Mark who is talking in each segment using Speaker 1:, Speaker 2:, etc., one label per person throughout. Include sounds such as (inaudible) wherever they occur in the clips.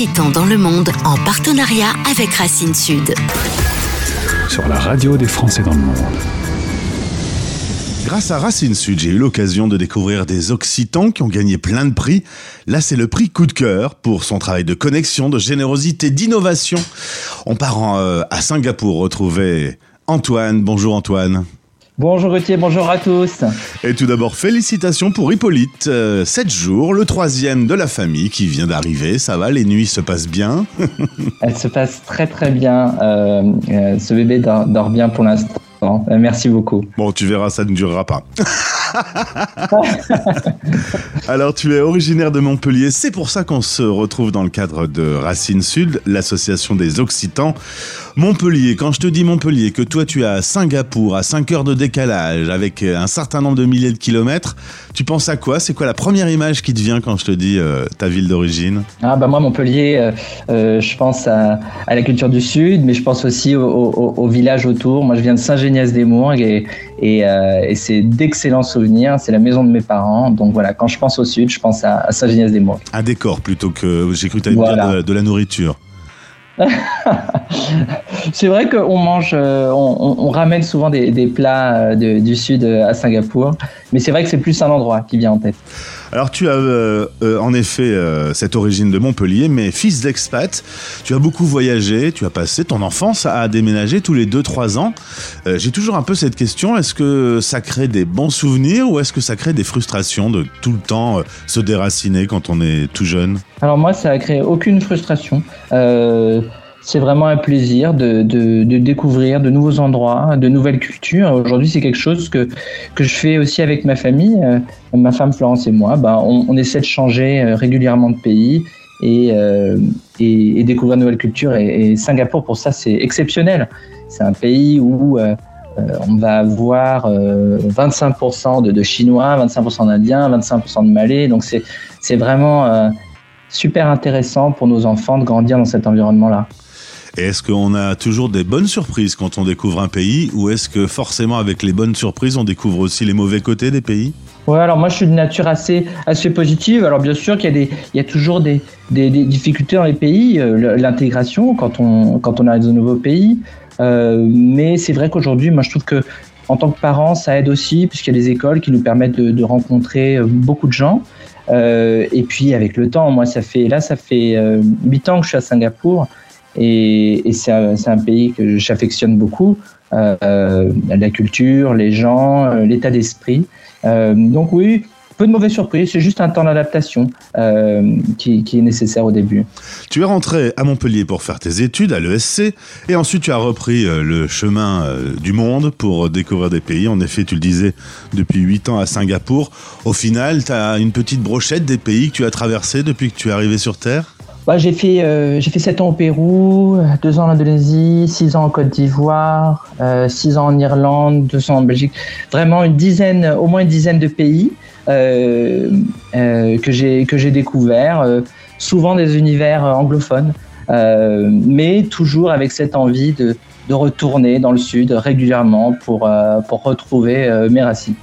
Speaker 1: Dans le monde en partenariat avec Racine Sud.
Speaker 2: Sur la radio des Français dans le monde.
Speaker 3: Grâce à Racine Sud, j'ai eu l'occasion de découvrir des Occitans qui ont gagné plein de prix. Là, c'est le prix coup de cœur pour son travail de connexion, de générosité, d'innovation. On part euh, à Singapour retrouver Antoine. Bonjour Antoine.
Speaker 4: Bonjour Gauthier, bonjour à tous.
Speaker 3: Et tout d'abord, félicitations pour Hippolyte. Euh, sept jours, le troisième de la famille qui vient d'arriver. Ça va, les nuits se passent bien? (laughs)
Speaker 4: Elle se passe très très bien. Euh, euh, ce bébé dort bien pour l'instant. Merci beaucoup.
Speaker 3: Bon, tu verras, ça ne durera pas. (laughs) Alors, tu es originaire de Montpellier. C'est pour ça qu'on se retrouve dans le cadre de Racine Sud, l'association des Occitans. Montpellier, quand je te dis Montpellier, que toi tu es à Singapour, à 5 heures de décalage, avec un certain nombre de milliers de kilomètres, tu penses à quoi? C'est quoi la première image qui te vient quand je te dis euh, ta ville d'origine?
Speaker 4: Ah bah moi Montpellier, euh, euh, je pense à, la culture du Sud, mais je pense aussi au, village autour. Moi je viens de Saint-Géniès-des-Mourgues et, et, c'est d'excellents souvenirs. C'est la maison de mes parents. Donc voilà, quand je pense au Sud, je pense à, Saint-Géniès-des-Mourgues.
Speaker 3: Un décor plutôt que, j'ai cru que tu dire de la nourriture. (laughs)
Speaker 4: c'est vrai qu'on mange, euh, on, ramène souvent des, plats euh, du sud euh, à Singapour, mais c'est vrai que c'est plus un endroit qui vient en tête.
Speaker 3: Alors tu as en effet cette origine de Montpellier, mais fils d'expat, tu as beaucoup voyagé, tu as passé ton enfance à déménager tous les 2-3 ans. J'ai toujours un peu cette question, est-ce que ça crée des bons souvenirs ou est-ce que ça crée des frustrations de tout le temps se déraciner quand on est tout jeune?
Speaker 4: Alors moi, ça a créé aucune frustration c'est vraiment un plaisir de, découvrir de nouveaux endroits, de nouvelles cultures. Aujourd'hui, c'est quelque chose que, que je fais aussi avec ma famille, euh, ma femme Florence et moi. Bah, on, essaie de changer euh, régulièrement de pays et, euh, et, découvrir de nouvelles cultures. Et, Singapour, pour ça, c'est exceptionnel. C'est un pays où on va avoir 25% de, de, Chinois, 25% d'Indiens, 25% de Malais. Donc, c'est vraiment super intéressant pour nos enfants de grandir dans cet environnement-là.
Speaker 3: Et est-ce qu'on a toujours des bonnes surprises quand on découvre un pays ou est-ce que forcément avec les bonnes surprises on découvre aussi les mauvais côtés des pays?
Speaker 4: Ouais, alors moi je suis de nature assez, assez positive. Alors bien sûr qu'il y a, y a toujours des, des, difficultés dans les pays, euh, l'intégration quand on, quand on arrive dans un nouveau pays. Euh, mais c'est vrai qu'aujourd'hui, moi je trouve que en tant que parent, ça aide aussi puisqu'il y a des écoles qui nous permettent de, rencontrer euh, beaucoup de gens. Et puis avec le temps, moi ça fait là ça fait huit ans que je suis à Singapour et, c'est un, pays que j'affectionne beaucoup. Euh, la culture, les gens, euh, l'état d'esprit. Euh, donc oui, peu de mauvaises surprises, c'est juste un temps d'adaptation qui, est nécessaire au début.
Speaker 3: Tu es rentré à Montpellier pour faire tes études à l'ESC et ensuite tu as repris le chemin du monde pour découvrir des pays. En effet, tu le disais, depuis 8 ans à Singapour. Au final, tu as une petite brochette des pays que tu as traversés depuis que tu es arrivé sur Terre?
Speaker 4: J'ai fait euh, j'ai fait 7 ans au Pérou, 2 ans en Indonésie, 6 ans en Côte d'Ivoire, 6 euh, ans en Irlande, 2 ans en Belgique. Vraiment une dizaine, au moins une dizaine de pays euh, que j'ai que j'ai découvert, souvent des univers anglophones, mais toujours avec cette envie de de retourner dans le sud régulièrement pour pour retrouver mes racines.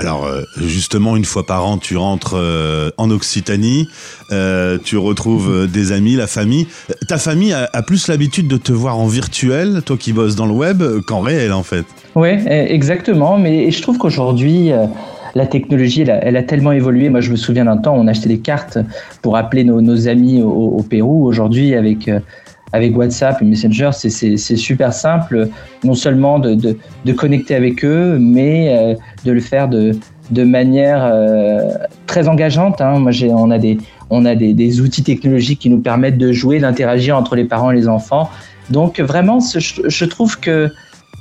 Speaker 3: Alors euh, justement, une fois par an, tu rentres euh, en Occitanie, euh, tu retrouves des amis, la famille. Ta famille a, plus l'habitude de te voir en virtuel, toi qui bosses dans le web, qu'en réel en fait.
Speaker 4: Oui, exactement. Mais je trouve qu'aujourd'hui, la technologie, elle a, tellement évolué. Moi, je me souviens d'un temps, on achetait des cartes pour appeler nos, amis au, Pérou. Aujourd'hui, avec avec WhatsApp et Messenger, c'est super simple, non seulement de, de, de, connecter avec eux, mais euh, de le faire de, de manière euh, très engageante. Hein. Moi, on a, des, on a des, des, outils technologiques qui nous permettent de jouer, d'interagir entre les parents et les enfants. Donc, vraiment, je, je trouve que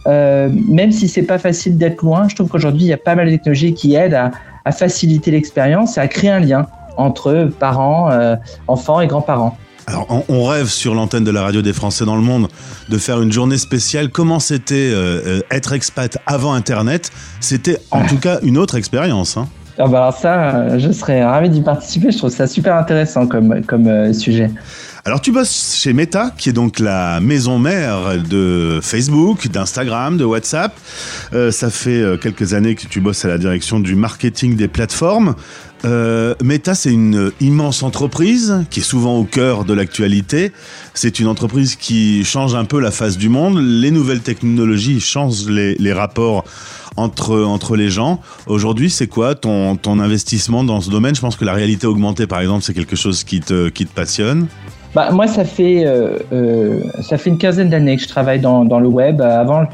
Speaker 4: euh, même si c'est pas facile d'être loin, je trouve qu'aujourd'hui, il y a pas mal de technologies qui aident à, à faciliter l'expérience et à créer un lien entre parents, euh, enfants et grands-parents.
Speaker 3: Alors, on, rêve sur l'antenne de la radio des Français dans le monde de faire une journée spéciale. Comment c'était euh, euh, être expat avant Internet? C'était en tout cas une autre expérience. Hein.
Speaker 4: Ah bah alors ça, je serais ravi d'y participer. Je trouve ça super intéressant comme, comme euh, sujet.
Speaker 3: Alors tu bosses chez Meta, qui est donc la maison mère de Facebook, d'Instagram, de WhatsApp. ça fait quelques années que tu bosses à la direction du marketing des plateformes. Euh, Meta, c'est une immense entreprise qui est souvent au cœur de l'actualité. C'est une entreprise qui change un peu la face du monde. Les nouvelles technologies changent les, les rapports entre, entre les gens. Aujourd'hui, c'est quoi ton, ton investissement dans ce domaine? Je pense que la réalité augmentée, par exemple, c'est quelque chose qui te, qui te passionne.
Speaker 4: Bah, moi, ça fait, euh, euh, ça fait une quinzaine d'années que je travaille dans, dans le web. Avant,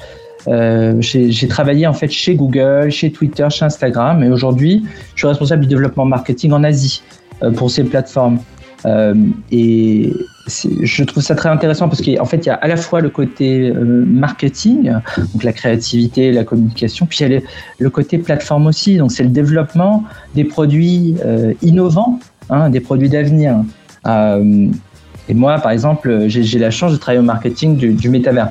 Speaker 4: euh, j'ai travaillé en fait chez Google, chez Twitter, chez Instagram, et aujourd'hui, je suis responsable du développement marketing en Asie euh, pour ces plateformes. Euh, et je trouve ça très intéressant parce qu'en fait, il y a à la fois le côté euh, marketing, donc la créativité, la communication, puis il y a le, côté plateforme aussi. Donc, c'est le développement des produits euh, innovants, hein, des produits d'avenir. Euh, et moi, par exemple, j'ai la chance de travailler au marketing du, du métavers.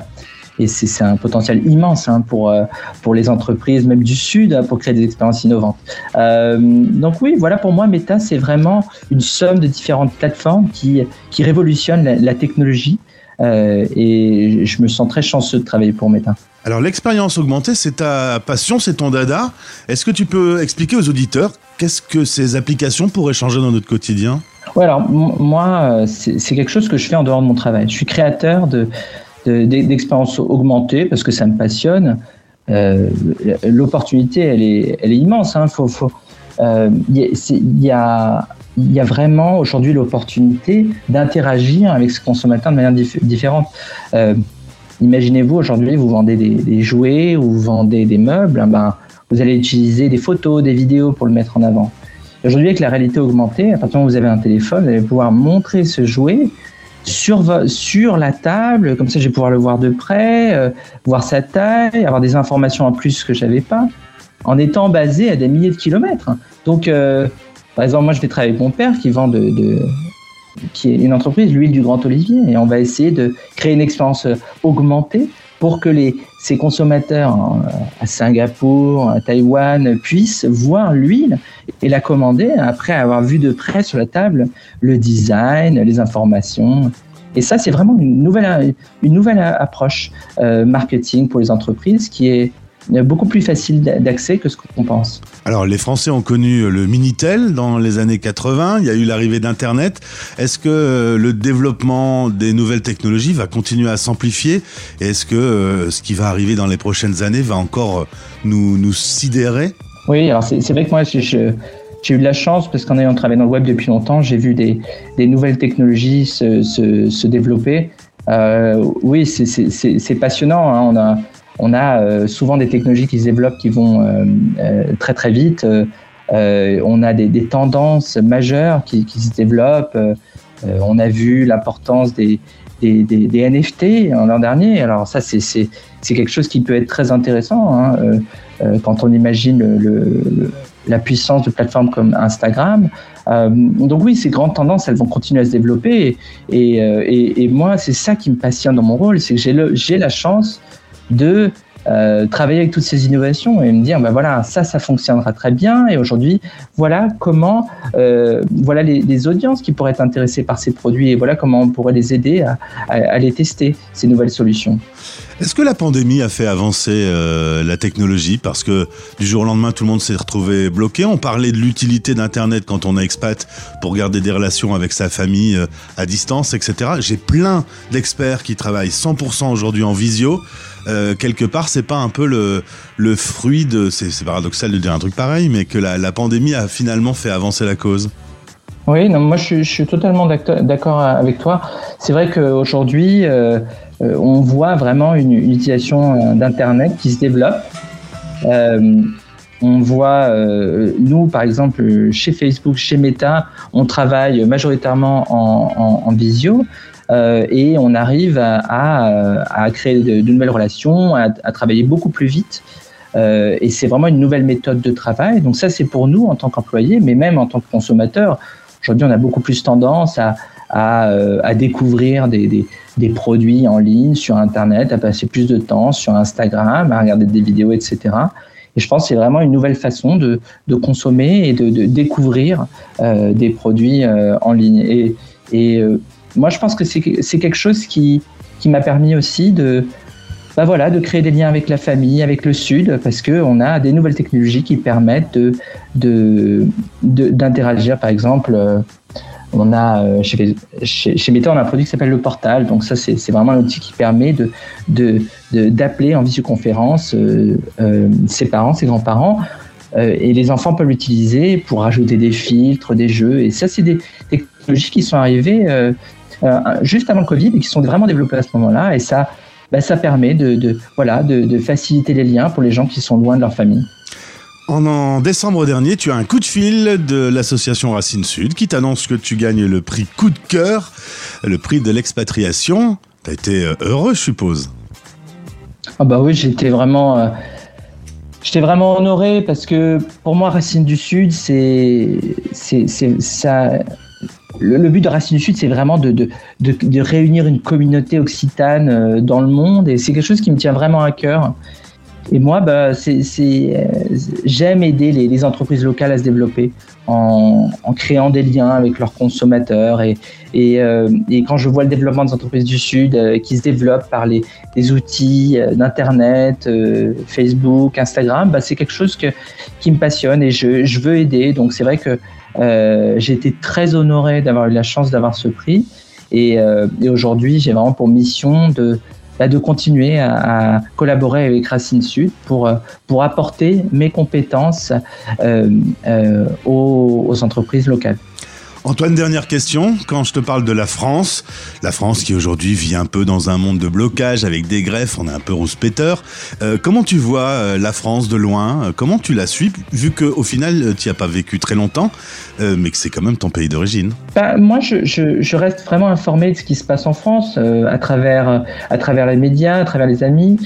Speaker 4: Et c'est un potentiel immense hein, pour, euh, pour les entreprises, même du Sud, hein, pour créer des expériences innovantes. Euh, donc oui, voilà, pour moi, Meta, c'est vraiment une somme de différentes plateformes qui, qui révolutionnent la, technologie. Euh, et je me sens très chanceux de travailler pour Meta.
Speaker 3: Alors l'expérience augmentée, c'est ta passion, c'est ton dada. Est-ce que tu peux expliquer aux auditeurs qu'est-ce que ces applications pourraient changer dans notre quotidien?
Speaker 4: Ouais, alors moi, c'est quelque chose que je fais en dehors de mon travail. Je suis créateur de, d'expériences augmentées parce que ça me passionne. Euh, L'opportunité, elle est, elle est immense. Hein. Faut, faut, euh, il y, a, il y a vraiment aujourd'hui l'opportunité d'interagir avec ce consommateur de manière dif différente. Euh, Imaginez-vous aujourd'hui, vous vendez des, des, jouets ou vous vendez des meubles, hein, ben, vous allez utiliser des photos, des vidéos pour le mettre en avant. Aujourd'hui, avec la réalité augmentée, à partir du moment où vous avez un téléphone, vous allez pouvoir montrer ce jouet sur, sur la table, comme ça je vais pouvoir le voir de près, euh, voir sa taille, avoir des informations en plus que je n'avais pas, en étant basé à des milliers de kilomètres. Donc, euh, par exemple, moi je vais travailler avec mon père qui vend de, de qui est une entreprise, l'huile du Grand Olivier, et on va essayer de créer une expérience augmentée pour que les, ces consommateurs à Singapour, à Taïwan puissent voir l'huile et la commander après avoir vu de près sur la table le design, les informations. Et ça, c'est vraiment une nouvelle, une nouvelle approche euh, marketing pour les entreprises qui est beaucoup plus facile d'accès que ce qu'on pense.
Speaker 3: Alors, les Français ont connu le Minitel dans les années 80. Il y a eu l'arrivée d'Internet. Est-ce que euh, le développement des nouvelles technologies va continuer à s'amplifier? Est-ce que euh, ce qui va arriver dans les prochaines années va encore euh, nous, nous sidérer?
Speaker 4: Oui, alors c'est vrai que moi, je, je j'ai eu de la chance parce qu'en ayant travaillé dans le web depuis longtemps, j'ai vu des, des, nouvelles technologies se, se, se développer. Euh, oui, c'est passionnant. Hein. On a on a euh, souvent des technologies qui se développent qui vont euh, euh, très très vite. on a des, tendances majeures qui, se développent. on a vu l'importance des, NFT l'an dernier. Alors ça, c'est quelque chose qui peut être très intéressant hein, quand on imagine la puissance de plateformes comme Instagram. Donc oui, ces grandes tendances, elles vont continuer à se développer. Et moi, c'est ça qui me passionne dans mon rôle, c'est que j'ai la chance de euh, travailler avec toutes ces innovations et me dire ben voilà ça ça fonctionnera très bien et aujourd'hui voilà comment euh, voilà les, audiences qui pourraient être intéressées par ces produits et voilà comment on pourrait les aider à, à, à les tester ces nouvelles solutions.
Speaker 3: Est-ce que la pandémie a fait avancer euh, la technologie? Parce que du jour au lendemain tout le monde s'est retrouvé bloqué On parlait de l'utilité d'Internet quand on est expat pour garder des relations avec sa famille à distance, etc. J'ai plein d'experts qui travaillent 100% aujourd'hui en visio. Euh, quelque part, c'est pas un peu le, fruit de. C'est paradoxal de dire un truc pareil, mais que la, pandémie a finalement fait avancer la cause.
Speaker 4: Oui, non, moi je suis, totalement d'accord avec toi. C'est vrai qu'aujourd'hui, euh, on voit vraiment une, utilisation d'Internet qui se développe. Euh, on voit, euh, nous par exemple, chez Facebook, chez Meta, on travaille majoritairement en, en, en visio. Euh, et on arrive à, à, créer de, de, nouvelles relations, à, travailler beaucoup plus vite. Euh, et c'est vraiment une nouvelle méthode de travail. Donc ça, c'est pour nous en tant qu'employés, mais même en tant que consommateurs. Aujourd'hui, on a beaucoup plus tendance à, euh, découvrir des, produits en ligne sur Internet, à passer plus de temps sur Instagram, à regarder des vidéos, etc. Et je pense que c'est vraiment une nouvelle façon de, consommer et de, découvrir euh, des produits euh, en ligne. Et, euh, moi, je pense que c'est quelque chose qui, qui m'a permis aussi de, bah voilà, de créer des liens avec la famille, avec le Sud, parce qu'on a des nouvelles technologies qui permettent de, d'interagir. Par exemple, euh, on a euh, chez, chez, Meta, on a un produit qui s'appelle le Portal. Donc ça, c'est, vraiment un outil qui permet de, d'appeler en visioconférence euh, ses parents, ses grands-parents. et les enfants peuvent l'utiliser pour ajouter des filtres, des jeux. Et ça, c'est des technologies qui sont arrivées juste avant le Covid et qui sont vraiment développées à ce moment-là. Et ça bah, ça permet de, voilà, de, faciliter les liens pour les gens qui sont loin de leur famille.
Speaker 3: En, décembre dernier, tu as un coup de fil de l'association Racine Sud qui t'annonce que tu gagnes le prix Coup de cœur, le prix de l'expatriation. Tu as été euh, heureux, je suppose.
Speaker 4: Ah bah oui, j'étais vraiment, euh, j'étais vraiment honoré parce que pour moi, Racine du Sud, c'est, c'est, ça, le, but de Racine du Sud, c'est vraiment de, de, de, réunir une communauté occitane euh, dans le monde et c'est quelque chose qui me tient vraiment à cœur. Et moi, bah, euh, j'aime aider les, les, entreprises locales à se développer en, en, créant des liens avec leurs consommateurs. Et, et, euh, et, quand je vois le développement des entreprises du Sud qui se développent par les, les outils d'Internet, Facebook, Instagram, bah, c'est quelque chose que, qui me passionne et je, je veux aider. Donc c'est vrai que euh, j'ai été très honoré d'avoir eu la chance d'avoir ce prix. Et, euh, et aujourd'hui, j'ai vraiment pour mission de, bah, de continuer à, à, collaborer avec Racine Sud pour, euh, pour apporter mes compétences euh, euh, aux, aux entreprises locales.
Speaker 3: Antoine, dernière question. Quand je te parle de la France, la France qui aujourd'hui vit un peu dans un monde de blocage avec des greffes, on est un peu rouspéteur. Euh, comment tu vois euh, la France de loin? Euh, Comment tu la suis Vu qu'au final, tu n'y as pas vécu très longtemps, euh, mais que c'est quand même ton pays d'origine?
Speaker 4: Bah, moi, je, je, reste vraiment informé de ce qui se passe en France euh, à, travers, à travers les médias, à travers les amis.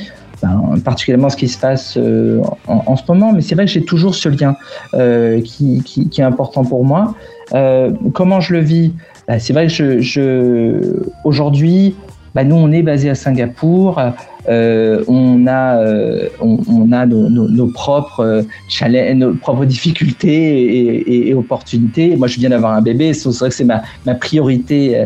Speaker 4: Particulièrement ce qui se passe euh, en, ce moment, mais c'est vrai que j'ai toujours ce lien euh, qui, est important pour moi. Euh, comment je le vis? Bah, C'est vrai que aujourd'hui, bah, nous on est basé à Singapour, on a, nos, propres challenges, nos propres difficultés et, opportunités. Moi, je viens d'avoir un bébé, c'est vrai que c'est ma, priorité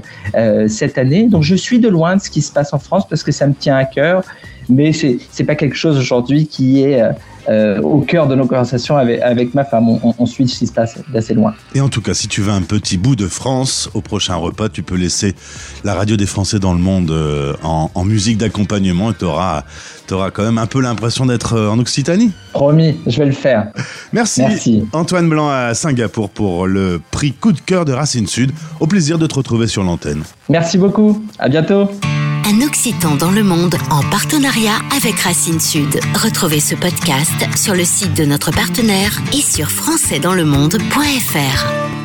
Speaker 4: cette année. Donc, je suis de loin de ce qui se passe en France parce que ça me tient à cœur, mais c'est c'est pas quelque chose aujourd'hui qui est euh, au cœur de nos conversations avec, avec ma femme. On, on, suit ce qui se passe d'assez loin.
Speaker 3: Et en tout cas, si tu veux un petit bout de France au prochain repas, tu peux laisser la radio des Français dans le monde euh, en, en, musique d'accompagnement et tu auras, auras, quand même un peu l'impression d'être euh, en Occitanie.
Speaker 4: Promis, je vais le faire.
Speaker 3: Merci, Merci, Antoine Blanc à Singapour pour le prix Coup de cœur de Racine Sud. Au plaisir de te retrouver sur l'antenne.
Speaker 4: Merci beaucoup. À bientôt.
Speaker 1: Dans le monde en partenariat avec Racine Sud. Retrouvez ce podcast sur le site de notre partenaire et sur françaisdanslemonde.fr.